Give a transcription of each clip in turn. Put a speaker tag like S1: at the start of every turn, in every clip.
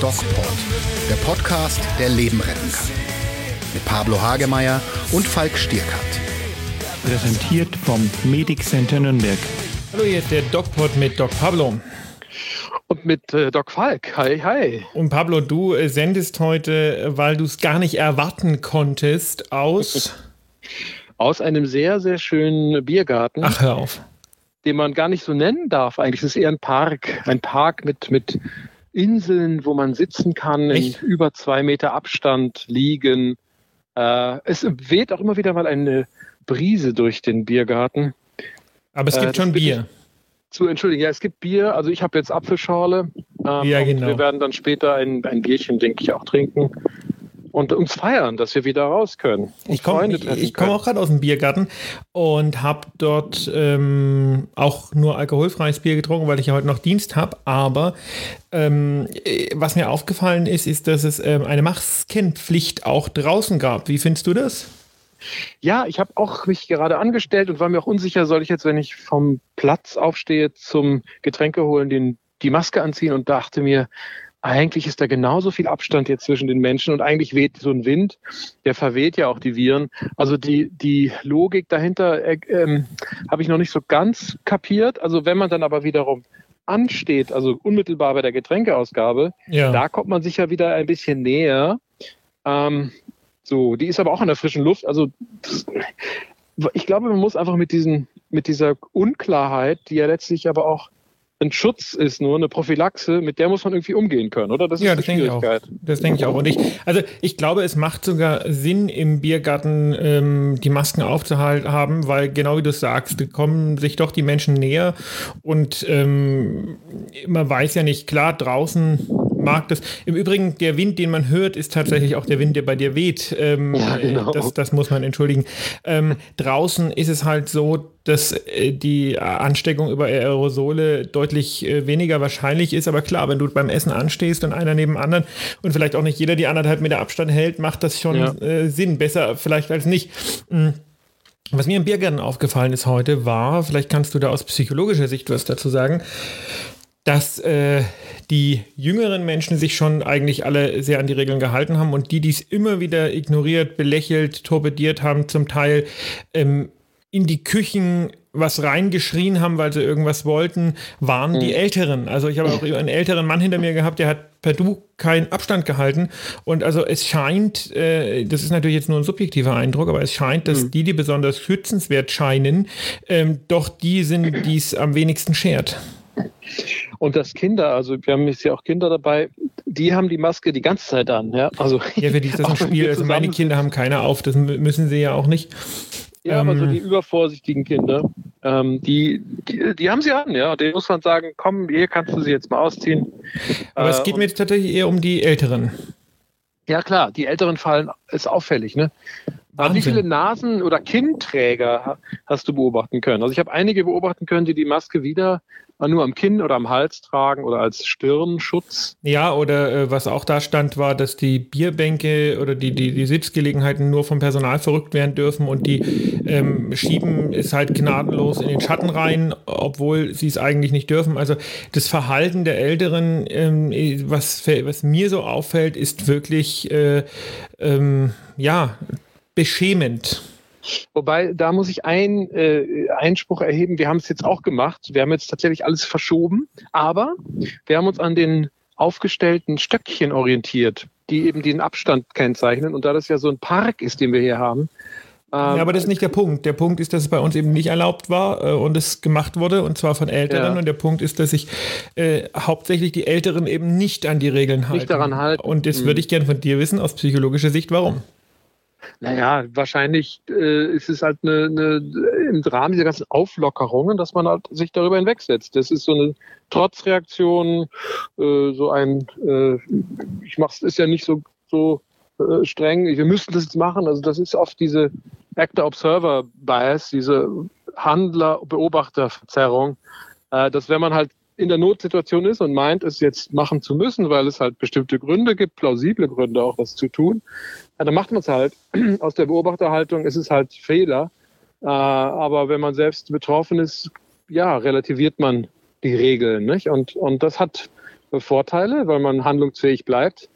S1: DocPod, der Podcast, der Leben retten kann. Mit Pablo Hagemeyer und Falk Stierkat.
S2: Präsentiert vom Medic Center Nürnberg.
S3: Hallo, hier ist der DocPod mit Doc Pablo.
S4: Und mit äh, Doc Falk. Hi, hi.
S3: Und Pablo, du äh, sendest heute, äh, weil du es gar nicht erwarten konntest, aus.
S4: Aus einem sehr, sehr schönen Biergarten.
S3: Ach, hör auf.
S4: Den man gar nicht so nennen darf eigentlich. Es ist eher ein Park. Ein Park mit, mit Inseln, wo man sitzen kann,
S3: Echt?
S4: in über zwei Meter Abstand liegen. Äh, es weht auch immer wieder mal eine Brise durch den Biergarten.
S3: Aber es
S4: Äh,
S3: gibt
S4: das
S3: schon Bier.
S4: Zu entschuldigen, ja, es gibt Bier. Also ich habe jetzt Apfelschorle. Ähm,
S3: Ja, genau.
S4: Wir werden dann später ein, ein Bierchen, denke ich, auch trinken. Und uns feiern, dass wir wieder raus können.
S3: Ich komme komm auch gerade aus dem Biergarten und habe dort ähm, auch nur alkoholfreies Bier getrunken, weil ich ja heute noch Dienst habe. Aber ähm, äh, was mir aufgefallen ist, ist, dass es ähm, eine Maskenpflicht auch draußen gab. Wie findest du das?
S4: Ja, ich habe auch mich gerade angestellt und war mir auch unsicher, soll ich jetzt, wenn ich vom Platz aufstehe zum Getränke holen, den, die Maske anziehen und dachte mir, eigentlich ist da genauso viel Abstand jetzt zwischen den Menschen und eigentlich weht so ein Wind, der verweht ja auch die Viren. Also die, die Logik dahinter äh, ähm, habe ich noch nicht so ganz kapiert. Also wenn man dann aber wiederum ansteht, also unmittelbar bei der Getränkeausgabe,
S3: Ja.
S4: da kommt man sicher wieder ein bisschen näher. Ähm, so, die ist aber auch in der frischen Luft. Also das, ich glaube, man muss einfach mit diesen, mit dieser Unklarheit, die ja letztlich aber auch ein Schutz ist, nur eine Prophylaxe, mit der muss man irgendwie umgehen können, oder? Das ist
S3: Ja,
S4: die
S3: das denke ich auch. Das denke ich auch. Und ich, also ich glaube, es macht sogar Sinn, im Biergarten ähm, die Masken aufzuhalten, weil genau wie du sagst, kommen sich doch die Menschen näher und ähm, man weiß ja nicht, klar, draußen mag das. Im Übrigen, der Wind, den man hört, ist tatsächlich auch der Wind, der bei dir weht. Ähm,
S4: Ja, genau.
S3: das, das muss man entschuldigen. Ähm, draußen ist es halt so, dass äh, die Ansteckung über Aerosole deutlich äh, weniger wahrscheinlich ist. Aber klar, wenn du beim Essen anstehst und einer neben anderen und vielleicht auch nicht jeder die anderthalb Meter Abstand hält, macht das schon
S4: Ja.
S3: äh, Sinn. Besser vielleicht als nicht. Mm. Was mir im Biergarten aufgefallen ist heute, war, vielleicht kannst du da aus psychologischer Sicht was dazu sagen, dass äh, die jüngeren Menschen sich schon eigentlich alle sehr an die Regeln gehalten haben und die, die es immer wieder ignoriert, belächelt, torpediert haben, zum Teil ähm, in die Küchen was reingeschrien haben, weil sie irgendwas wollten, waren die Älteren. Also ich habe auch einen älteren Mann hinter mir gehabt, der hat per Du keinen Abstand gehalten. Und also es scheint, äh, das ist natürlich jetzt nur ein subjektiver Eindruck, aber es scheint, dass die, die besonders schützenswert scheinen, ähm, doch die sind, die es am wenigsten schert.
S4: Und dass Kinder, also wir haben jetzt ja auch Kinder dabei, die haben die Maske die ganze Zeit an. Ja, also,
S3: Ja, für die ist das ein Spiel. Also meine Kinder haben keine auf, das mü- müssen sie ja auch nicht.
S4: Ja, aber so
S3: Ähm,
S4: die übervorsichtigen Kinder, ähm, die, die, die haben sie an, ja. Den muss man sagen, komm, hier kannst du sie jetzt mal ausziehen.
S3: Aber es
S4: Äh,
S3: geht
S4: und-
S3: mir tatsächlich eher um die Älteren.
S4: Ja, klar, die Älteren fallen, ist auffällig, ne? Aber wie
S3: Wahnsinn.
S4: viele Nasen- oder Kinnträger ha- hast du beobachten können? Also ich habe einige beobachten können, die die Maske wieder nur am Kinn oder am Hals tragen oder als Stirnschutz.
S3: Ja, oder äh, was auch da stand, war, dass die Bierbänke oder die, die, die Sitzgelegenheiten nur vom Personal verrückt werden dürfen und die ähm, schieben es halt gnadenlos in den Schatten rein, obwohl sie es eigentlich nicht dürfen. Also das Verhalten der Älteren, ähm, was, was mir so auffällt, ist wirklich äh, ähm, ja beschämend.
S4: Wobei, da muss ich einen äh, Einspruch erheben. Wir haben es jetzt auch gemacht. Wir haben jetzt tatsächlich alles verschoben, aber wir haben uns an den aufgestellten Stöckchen orientiert, die eben den Abstand kennzeichnen. Und da das ja so ein Park ist, den wir hier haben, ähm,
S3: Ja, aber das ist nicht der Punkt. Der Punkt ist, dass es bei uns eben nicht erlaubt war äh, und es gemacht wurde, und zwar von Älteren.
S4: Ja.
S3: Und der Punkt ist, dass sich äh, hauptsächlich die Älteren eben nicht an die Regeln halten.
S4: daran halten.
S3: Und das
S4: Mhm.
S3: würde ich gerne von dir wissen, aus psychologischer Sicht, warum.
S4: Naja, wahrscheinlich äh, ist es halt eine, eine, im Rahmen dieser ganzen Auflockerungen, dass man halt sich darüber hinwegsetzt. Das ist so eine Trotzreaktion, äh, so ein, äh, ich mach's, ist ja nicht so, so äh, streng, wir müssen das jetzt machen. Also das ist oft diese Actor-Observer-Bias, diese Handler-Beobachter-Verzerrung, äh, dass wenn man halt in der Notsituation ist und meint, es jetzt machen zu müssen, weil es halt bestimmte Gründe gibt, plausible Gründe auch, das zu tun, dann macht man es halt. Aus der Beobachterhaltung ist es halt Fehler. Äh, aber wenn man selbst betroffen ist, ja, relativiert man die Regeln. Nicht? Und, und das hat Vorteile, weil man handlungsfähig bleibt.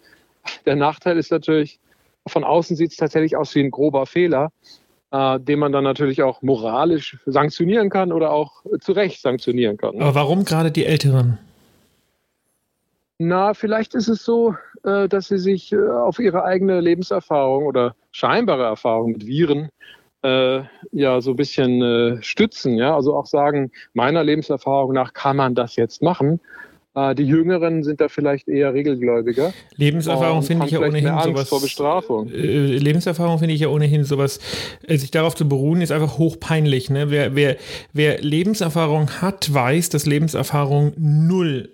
S4: Der Nachteil ist natürlich, von außen sieht es tatsächlich aus wie ein grober Fehler, äh, den man dann natürlich auch moralisch sanktionieren kann oder auch zu Recht sanktionieren kann.
S3: Aber warum gerade die Älteren?
S4: Na, vielleicht ist es so, äh, dass sie sich äh, auf ihre eigene Lebenserfahrung oder scheinbare Erfahrung mit Viren äh, ja so ein bisschen äh, stützen, ja, also auch sagen, meiner Lebenserfahrung nach kann man das jetzt machen. Äh, die Jüngeren sind da vielleicht eher regelgläubiger.
S3: Lebenserfahrung finde ich ja ohnehin
S4: Angst
S3: sowas.
S4: vor Bestrafung.
S3: Äh, Lebenserfahrung finde ich ja ohnehin sowas, äh, sich darauf zu beruhen, ist einfach hochpeinlich. Ne? Wer, wer, wer Lebenserfahrung hat, weiß, dass Lebenserfahrung null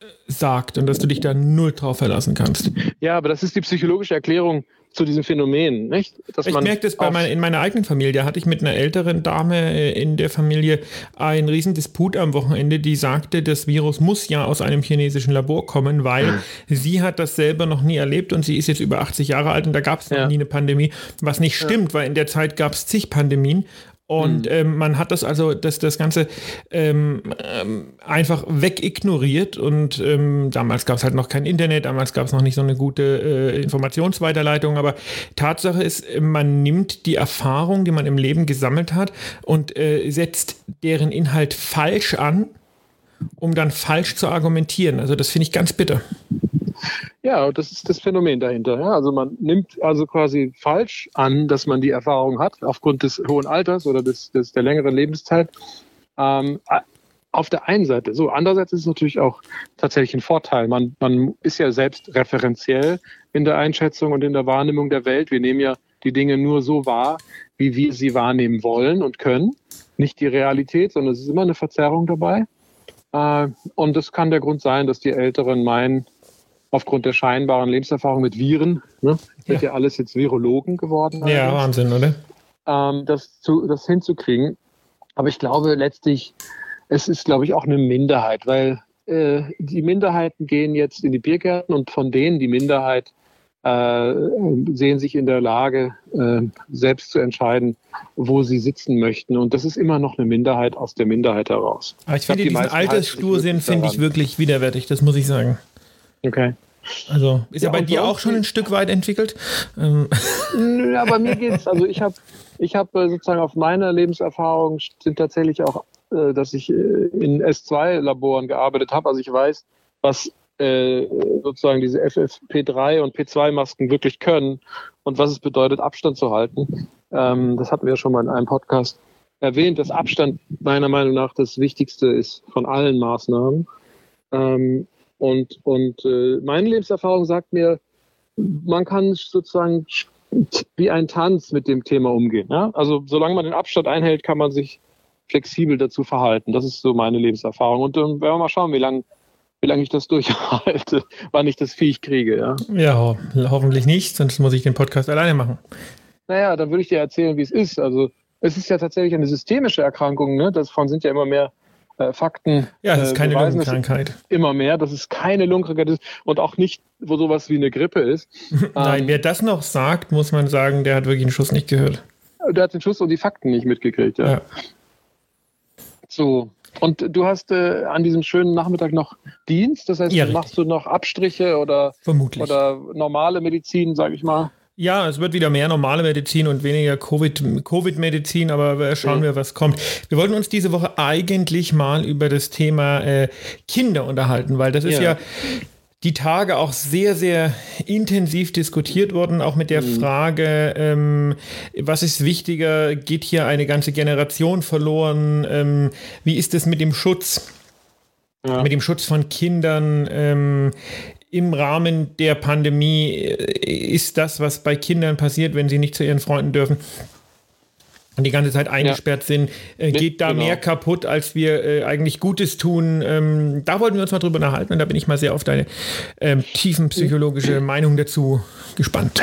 S3: äh, sagt und dass du dich da null drauf verlassen kannst.
S4: Ja, aber das ist die psychologische Erklärung zu diesem Phänomen, nicht? Dass
S3: Ich merke das bei mein, in meiner eigenen Familie. Da hatte ich mit einer älteren Dame äh, in der Familie einen riesen Disput am Wochenende, die sagte, das Virus muss ja aus einem chinesischen Labor kommen, weil sie hat das selber noch nie erlebt und sie ist jetzt über 80 Jahre alt und da gab es noch
S4: Ja.
S3: nie eine Pandemie, was nicht stimmt, weil in der Zeit gab es zig Pandemien. Und ähm, man hat das also, das, das Ganze ähm, ähm, einfach wegignoriert. Und ähm, damals gab es halt noch kein Internet, damals gab es noch nicht so eine gute äh, Informationsweiterleitung. Aber Tatsache ist, man nimmt die Erfahrung, die man im Leben gesammelt hat, und äh, setzt deren Inhalt falsch an, um dann falsch zu argumentieren. Also das finde ich ganz bitter.
S4: Ja, das ist das Phänomen dahinter. Ja, also man nimmt also quasi falsch an, dass man die Erfahrung hat, aufgrund des hohen Alters oder des, des, der längeren Lebenszeit. Ähm, auf der einen Seite. So, andererseits ist es natürlich auch tatsächlich ein Vorteil. Man, man ist ja selbst referenziell in der Einschätzung und in der Wahrnehmung der Welt. Wir nehmen ja die Dinge nur so wahr, wie wir sie wahrnehmen wollen und können. Nicht die Realität, sondern es ist immer eine Verzerrung dabei. Äh, und das kann der Grund sein, dass die Älteren meinen, aufgrund der scheinbaren Lebenserfahrung mit Viren, ne, sind ja alles jetzt Virologen geworden,
S3: Ja,
S4: eigentlich,
S3: Wahnsinn, oder?
S4: ähm, das, zu, das hinzukriegen. Aber ich glaube letztlich, es ist, glaube ich, auch eine Minderheit, weil äh, die Minderheiten gehen jetzt in die Biergärten und von denen die Minderheit äh, sehen sich in der Lage, äh, selbst zu entscheiden, wo sie sitzen möchten. Und das ist immer noch eine Minderheit aus der Minderheit heraus.
S3: Aber ich finde,
S4: die
S3: diesen Altersstursinn finde ich wirklich widerwärtig, das muss ich sagen.
S4: Okay.
S3: Also, ist ja,
S4: Ja,
S3: bei dir auch schon ein Stück weit entwickelt? Ähm,
S4: Nö, aber mir geht's. Also ich habe ich hab äh, sozusagen auf meiner Lebenserfahrung sind tatsächlich auch, äh, dass ich äh, in S2-Laboren gearbeitet habe. Also ich weiß, was sozusagen diese FFP3 und P2-Masken wirklich können und was es bedeutet, Abstand zu halten. Ähm, das hatten wir ja schon mal in einem Podcast erwähnt, dass Abstand meiner Meinung nach das Wichtigste ist von allen Maßnahmen. Ähm, und und äh, meine Lebenserfahrung sagt mir, man kann sozusagen wie ein Tanz mit dem Thema umgehen. Ja? Also solange man den Abstand einhält, kann man sich flexibel dazu verhalten. Das ist so meine Lebenserfahrung. Und dann werden wir mal schauen, wie lange wie lange ich das durchhalte, wann ich das Viech kriege. Ja?
S3: ja, ho hoffentlich nicht, sonst muss ich den Podcast alleine machen.
S4: Naja, dann würde ich dir erzählen, wie es ist. Also es ist ja tatsächlich eine systemische Erkrankung. Ne? Davon sind ja immer mehr äh, Fakten.
S3: Ja, es ist
S4: äh,
S3: keine
S4: beweisen,
S3: Lungenkrankheit.
S4: Immer mehr, dass es keine Lungenkrankheit ist und auch nicht wo sowas wie eine Grippe ist.
S3: Nein,
S4: Ähm,
S3: wer das noch sagt, muss man sagen, der hat wirklich einen Schuss nicht gehört.
S4: Der hat den Schuss und die Fakten nicht mitgekriegt. Ja.
S3: Ja.
S4: So. Und du hast äh, an diesem schönen Nachmittag noch Dienst, das heißt,
S3: Ja,
S4: machst du noch Abstriche oder,
S3: Vermutlich.
S4: oder normale Medizin, sage ich mal.
S3: Ja, es wird wieder mehr normale Medizin und weniger Covid- Covid-Medizin, aber äh, schauen wir, was kommt. Wir wollten uns diese Woche eigentlich mal über das Thema äh, Kinder unterhalten, weil das ist ja.
S4: Ja.
S3: die Tage auch sehr, sehr intensiv diskutiert worden, auch mit der
S4: Mhm.
S3: Frage, ähm, was ist wichtiger, geht hier eine ganze Generation verloren, ähm, wie ist es mit dem Schutz?
S4: Ja.
S3: mit dem Schutz von Kindern ähm, im Rahmen der Pandemie äh, ist das, was bei Kindern passiert, wenn sie nicht zu ihren Freunden dürfen und die ganze Zeit eingesperrt sind, äh,
S4: Mit-
S3: geht da
S4: genau.
S3: mehr kaputt, als wir äh, eigentlich Gutes tun. Ähm, da wollten wir uns mal drüber unterhalten und da bin ich mal sehr auf deine ähm, tiefenpsychologische Meinung dazu gespannt.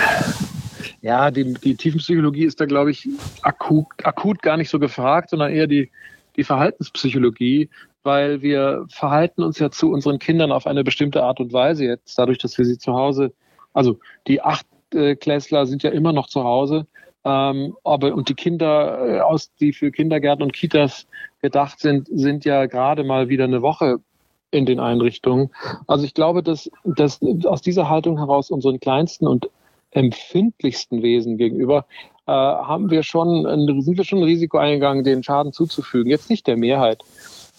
S4: Ja, die, die Tiefenpsychologie ist da, glaube ich, akut, akut gar nicht so gefragt, sondern eher die, die Verhaltenspsychologie, weil wir verhalten uns ja zu unseren Kindern auf eine bestimmte Art und Weise jetzt, dadurch, dass wir sie zu Hause, also die Achtklässler sind ja immer noch zu Hause, ähm, aber und die Kinder, äh, aus, die für Kindergärten und Kitas gedacht sind, sind ja gerade mal wieder eine Woche in den Einrichtungen. Also ich glaube, dass, dass aus dieser Haltung heraus unseren kleinsten und empfindlichsten Wesen gegenüber äh, haben wir schon, sind wir schon ein Risiko eingegangen, den Schaden zuzufügen. Jetzt nicht der Mehrheit,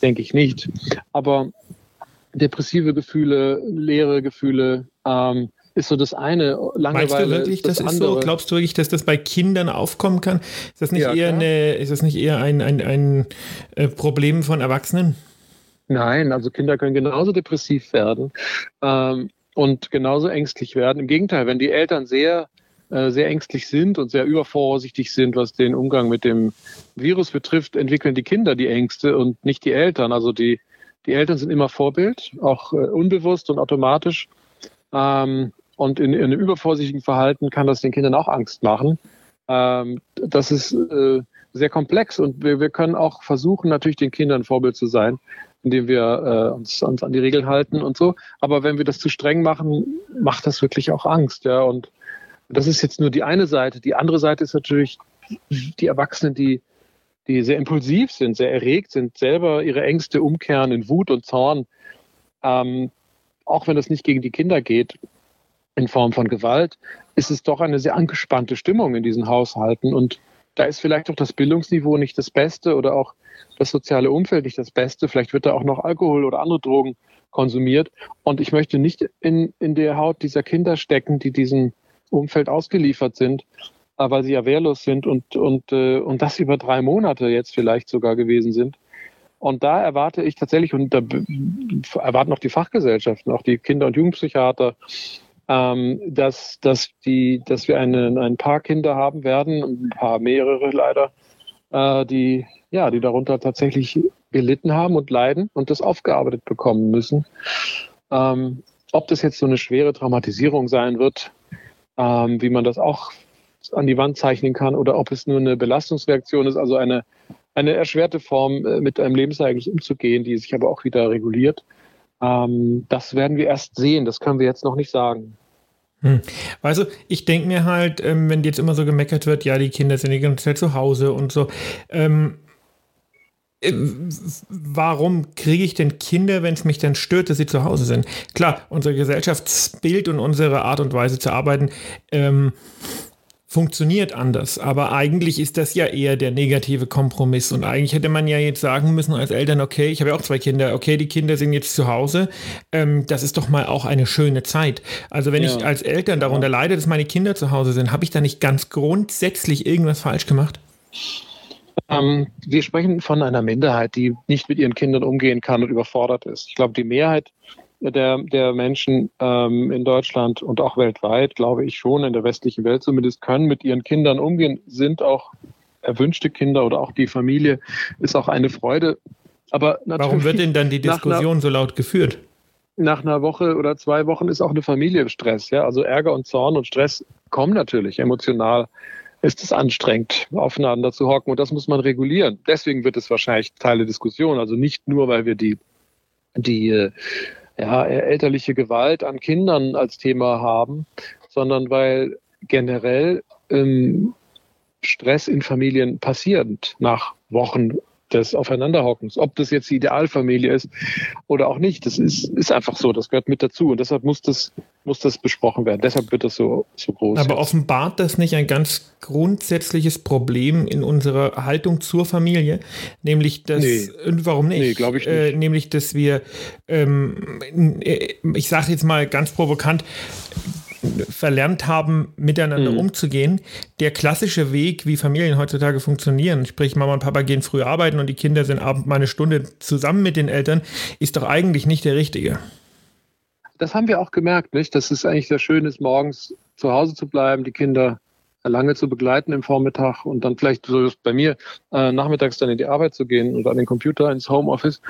S4: denke ich nicht. Aber depressive Gefühle, leere Gefühle, ähm, ist so das eine.
S3: Langeweile Meinst du wirklich, das, das ist so? Glaubst du wirklich, dass das bei Kindern aufkommen kann? Ist das nicht ja, eher eine, ist das nicht eher ein, ein, ein äh, Problem von Erwachsenen?
S4: Nein, also Kinder können genauso depressiv werden ähm, und genauso ängstlich werden. Im Gegenteil, wenn die Eltern sehr äh, sehr ängstlich sind und sehr übervorsichtig sind, was den Umgang mit dem Virus betrifft, entwickeln die Kinder die Ängste und nicht die Eltern. Also die, die Eltern sind immer Vorbild, auch äh, unbewusst und automatisch. Ähm, und in, in, einem übervorsichtigen Verhalten kann das den Kindern auch Angst machen. Ähm, das ist äh, sehr komplex und wir, wir können auch versuchen, natürlich den Kindern Vorbild zu sein, indem wir äh, uns, uns an die Regeln halten und so. Aber wenn wir das zu streng machen, macht das wirklich auch Angst. Ja, und das ist jetzt nur die eine Seite. Die andere Seite ist natürlich die Erwachsenen, die, die sehr impulsiv sind, sehr erregt sind, selber ihre Ängste umkehren in Wut und Zorn. Ähm, auch wenn das nicht gegen die Kinder geht, in Form von Gewalt, ist es doch eine sehr angespannte Stimmung in diesen Haushalten. Und da ist vielleicht auch das Bildungsniveau nicht das Beste oder auch das soziale Umfeld nicht das Beste. Vielleicht wird da auch noch Alkohol oder andere Drogen konsumiert. Und ich möchte nicht in, in der Haut dieser Kinder stecken, die diesem Umfeld ausgeliefert sind, weil sie ja wehrlos sind und, und, äh, und das über drei Monate jetzt vielleicht sogar gewesen sind. Und da erwarte ich tatsächlich, und da erwarten auch die Fachgesellschaften, auch die Kinder- und Jugendpsychiater, ähm, dass, dass, die, dass wir eine, ein paar Kinder haben werden, ein paar mehrere leider, äh, die, ja, die darunter tatsächlich gelitten haben und leiden und das aufgearbeitet bekommen müssen. Ähm, ob das jetzt so eine schwere Traumatisierung sein wird, ähm, wie man das auch an die Wand zeichnen kann, oder ob es nur eine Belastungsreaktion ist, also eine, eine erschwerte Form, äh, mit einem Lebensereignis umzugehen, die sich aber auch wieder reguliert. Ähm, das werden wir erst sehen, das können wir jetzt noch nicht sagen.
S3: Hm. Weißt du, ich denke mir halt, ähm, wenn jetzt immer so gemeckert wird, ja, die Kinder sind die ganze Zeit zu Hause und so. Ähm, äh, warum kriege ich denn Kinder, wenn es mich dann stört, dass sie zu Hause sind? Klar, unser Gesellschaftsbild und unsere Art und Weise zu arbeiten ähm, funktioniert anders. Aber eigentlich ist das ja eher der negative Kompromiss. Und eigentlich hätte man ja jetzt sagen müssen als Eltern, okay, ich habe ja auch zwei Kinder, okay, die Kinder sind jetzt zu Hause. Ähm, das ist doch mal auch eine schöne Zeit. Also wenn ja. ich als Eltern darunter leide, dass meine Kinder zu Hause sind, habe ich da nicht ganz grundsätzlich irgendwas falsch gemacht?
S4: Ähm, wir sprechen von einer Minderheit, die nicht mit ihren Kindern umgehen kann und überfordert ist. Ich glaube, die Mehrheit der, der Menschen ähm, in Deutschland und auch weltweit, glaube ich schon, in der westlichen Welt zumindest, können mit ihren Kindern umgehen, sind auch erwünschte Kinder oder auch die Familie, ist auch eine Freude.
S3: Aber Warum wird denn dann die Diskussion so laut geführt?
S4: Nach einer Woche oder zwei Wochen ist auch eine Familie Stress. Ja? Also Ärger und Zorn und Stress kommen natürlich emotional. Ist es anstrengend, aufeinander zu hocken und das muss man regulieren. Deswegen wird es wahrscheinlich Teil der Diskussion. Also nicht nur, weil wir die, die äh, ja, elterliche Gewalt an Kindern als Thema haben, sondern weil generell ähm, Stress in Familien passiert nach Wochen des Aufeinanderhockens. Ob das jetzt die Idealfamilie ist oder auch nicht, das ist, ist einfach so, das gehört mit dazu und deshalb muss das, muss das besprochen werden. Deshalb wird das so, so groß.
S3: Aber jetzt. offenbart das nicht ein ganz grundsätzliches Problem in unserer Haltung zur Familie? Nämlich, dass, nee. warum nicht? Nee,
S4: glaube ich
S3: nicht. Äh, nämlich, dass wir, ähm, äh, ich sage jetzt mal ganz provokant, verlernt haben, miteinander mhm. umzugehen. Der klassische Weg, wie Familien heutzutage funktionieren, sprich Mama und Papa gehen früh arbeiten und die Kinder sind abend mal eine Stunde zusammen mit den Eltern, ist doch eigentlich nicht der richtige.
S4: Das haben wir auch gemerkt, nicht? Dass es eigentlich sehr schön ist, morgens zu Hause zu bleiben, die Kinder lange zu begleiten im Vormittag und dann vielleicht so bei mir äh, nachmittags dann in die Arbeit zu gehen oder an den Computer ins Homeoffice.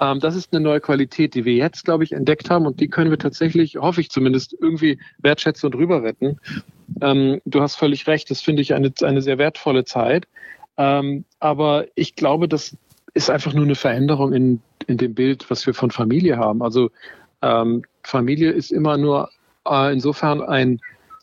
S4: Ähm, das ist eine neue Qualität, die wir jetzt, glaube ich, entdeckt haben und die können wir tatsächlich, hoffe ich zumindest, irgendwie wertschätzen und rüberretten. Ähm, du hast völlig recht, das finde ich eine, eine sehr wertvolle Zeit. Ähm, aber ich glaube, das ist einfach nur eine Veränderung in, in dem Bild, was wir von Familie haben. Also ähm, Familie ist immer nur äh, insofern ein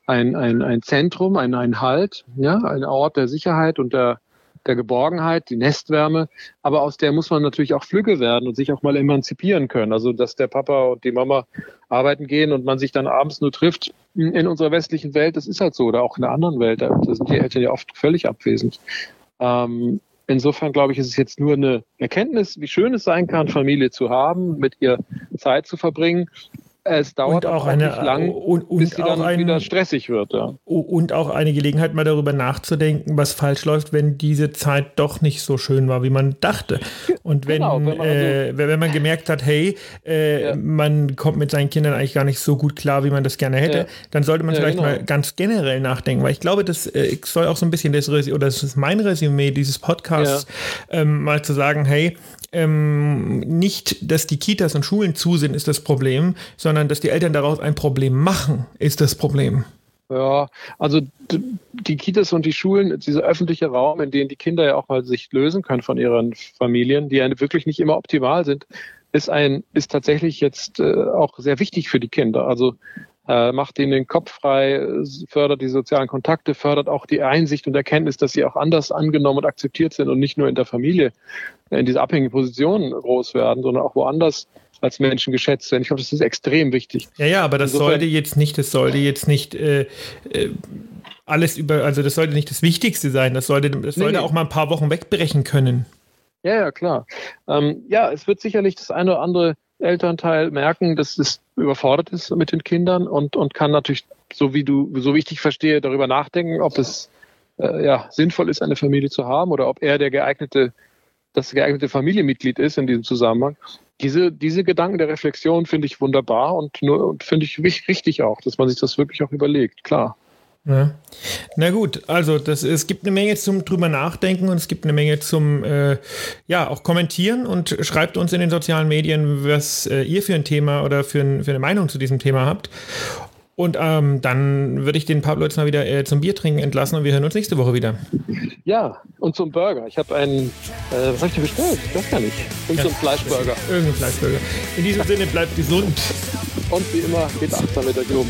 S4: ein, ein, ein Zentrum, ein, ein Halt, ja, ein Ort der Sicherheit und der, der Geborgenheit, die Nestwärme, aber aus der muss man natürlich auch flügge werden und sich auch mal emanzipieren können. Also dass der Papa und die Mama arbeiten gehen und man sich dann abends nur trifft in unserer westlichen Welt, das ist halt so, oder auch in der anderen Welt, da sind die Eltern ja oft völlig abwesend. Ähm, insofern glaube ich, ist es jetzt nur eine Erkenntnis, wie schön es sein kann, Familie zu haben, mit ihr Zeit zu verbringen es dauert
S3: und auch, auch eine, lang,
S4: und, und bis sie dann ein, wieder stressig wird. Ja.
S3: Und auch eine Gelegenheit, mal darüber nachzudenken, was falsch läuft, wenn diese Zeit doch nicht so schön war, wie man dachte. Und wenn, genau, wenn, man, äh, also, wenn man gemerkt hat, hey, äh, ja. man kommt mit seinen Kindern eigentlich gar nicht so gut klar, wie man das gerne hätte, ja. dann sollte man vielleicht genau. mal ganz generell nachdenken, weil ich glaube, das äh, soll auch so ein bisschen das, oder das ist mein Resümee dieses Podcasts, ähm, mal zu sagen, hey, ähm, nicht, dass die Kitas und Schulen zu sind, ist das Problem, sondern dass die Eltern daraus ein Problem machen, ist das Problem.
S4: Ja, also die Kitas und die Schulen, dieser öffentliche Raum, in dem die Kinder ja auch mal sich lösen können von ihren Familien, die ja wirklich nicht immer optimal sind, ist ein, ist tatsächlich jetzt äh, auch sehr wichtig für die Kinder. Also äh, macht ihnen den Kopf frei, fördert die sozialen Kontakte, fördert auch die Einsicht und Erkenntnis, dass sie auch anders angenommen und akzeptiert sind und nicht nur in der Familie in dieser abhängigen Position groß werden, sondern auch woanders als Menschen geschätzt werden. Ich glaube, das ist extrem wichtig.
S3: Ja, ja, aber das Insofern, sollte jetzt nicht, das sollte jetzt nicht äh, äh, alles über, also das sollte nicht das Wichtigste sein. Das sollte, das sollte nee, auch mal ein paar Wochen wegbrechen können.
S4: Ja, ja, klar. Ähm, ja, es wird sicherlich das eine oder andere Elternteil merken, dass es überfordert ist mit den Kindern und, und kann natürlich, so wie du, so wie ich dich verstehe, darüber nachdenken, ob es äh, ja, sinnvoll ist, eine Familie zu haben oder ob er der geeignete, das geeignete Familienmitglied ist in diesem Zusammenhang. Diese, diese Gedanken der Reflexion finde ich wunderbar und, und finde ich richtig auch, dass man sich das wirklich auch überlegt, klar.
S3: Ja. Na gut, also das, es gibt eine Menge zum drüber nachdenken und es gibt eine Menge zum äh, ja auch kommentieren und schreibt uns in den sozialen Medien, was äh, ihr für ein Thema oder für, ein, für, eine Meinung zu diesem Thema habt. Und ähm, dann würde ich den Pablo jetzt mal wieder äh, zum Bier trinken entlassen und wir hören uns nächste Woche wieder.
S4: Ja, und zum Burger. Ich habe einen, äh, was habe ich denn bestellt? Ich weiß gar nicht. Und ja, zum Fleischburger.
S3: Irgendein Fleischburger. In diesem Sinne, bleibt gesund.
S4: Und wie immer, geht achtsam mit der Globen.